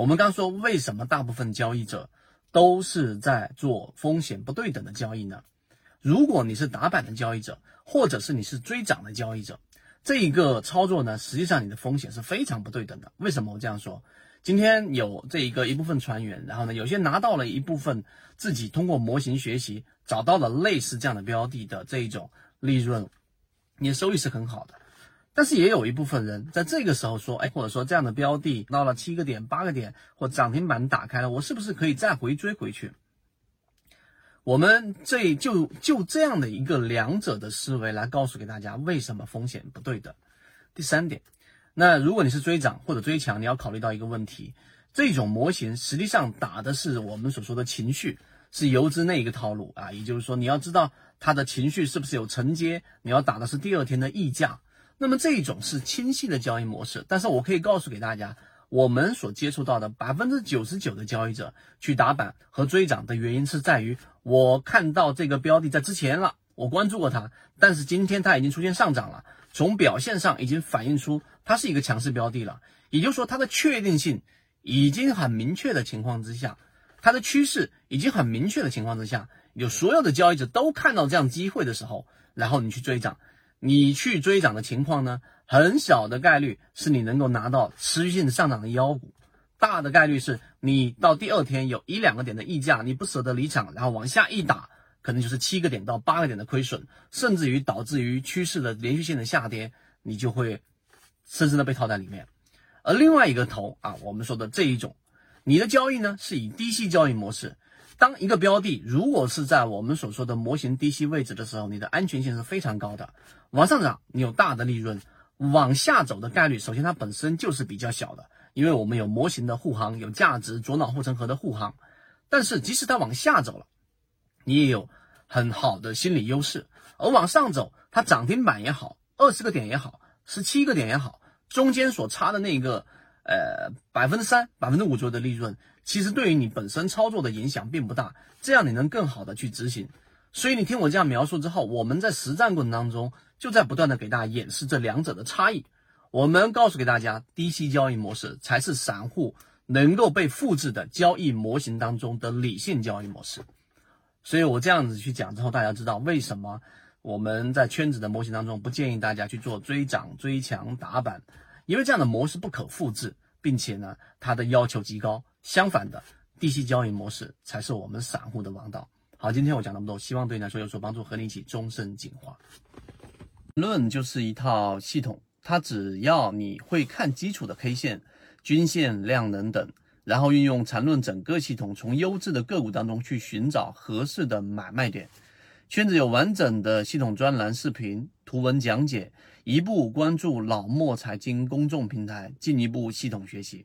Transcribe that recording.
我们刚说为什么大部分交易者都是在做风险不对等的交易呢？如果你是打板的交易者，或者是你是追涨的交易者，这一个操作呢，实际上你的风险是非常不对等的。为什么我这样说？今天有这一个一部分船员，然后呢，有些拿到了一部分自己通过模型学习找到了类似这样的标的的这一种利润，你的收益是很好的。但是也有一部分人在这个时候说，哎，或者说这样的标的到了七个点、八个点或涨停板打开了，我是不是可以再回追回去？我们这就就这样的一个两者的思维来告诉给大家为什么风险不对等。第三点。那如果你是追涨或者追强，你要考虑到一个问题，这种模型实际上打的是我们所说的情绪，是游资那一个套路啊，也就是说你要知道它的情绪是不是有承接，你要打的是第二天的溢价，那么这一种是清晰的交易模式。但是我可以告诉给大家，我们所接触到的百分之九十九的交易者去打板和追涨的原因是在于，我看到这个标的在之前了，我关注过它，但是今天它已经出现上涨了。从表现上已经反映出它是一个强势标的了，也就是说它的确定性已经很明确的情况之下，它的趋势已经很明确的情况之下，有所有的交易者都看到这样机会的时候，然后你去追涨，你去追涨的情况呢，很小的概率是你能够拿到持续性上涨的妖股，大的概率是你到第二天有一两个点的溢价，你不舍得离场，然后往下一打。可能就是七个点到八个点的亏损，甚至于导致于趋势的连续性的下跌，你就会深深的被套在里面。而另外一个头啊，我们说的这一种，你的交易呢是以低吸交易模式。当一个标的如果是在我们所说的模型低吸位置的时候，你的安全性是非常高的。往上涨你有大的利润，往下走的概率，首先它本身就是比较小的，因为我们有模型的护航，有价值左脑护城河的护航。但是即使它往下走了，你也有很好的心理优势，而往上走，它涨停板也好，二十个点也好，十七个点也好，中间所差的那个呃百分之三、百分之五左右的利润，其实对于你本身操作的影响并不大，这样你能更好的去执行。所以你听我这样描述之后，我们在实战过程当中就在不断的给大家演示这两者的差异。我们告诉给大家，低息交易模式才是散户能够被复制的交易模型当中的理性交易模式。所以我这样子去讲之后，大家知道为什么我们在圈子的模型当中不建议大家去做追涨、追强、打板，因为这样的模式不可复制，并且呢，它的要求极高。相反的，低息交易模式才是我们散户的王道。好，今天我讲那么多，希望对你来说有所帮助，和你一起终身进化。论就是一套系统，它只要你会看基础的 K 线、均线、量能等。然后运用缠论整个系统，从优质的个股当中去寻找合适的买卖点。圈子有完整的系统专栏、视频、图文讲解，一步关注老莫财经公众平台，进一步系统学习。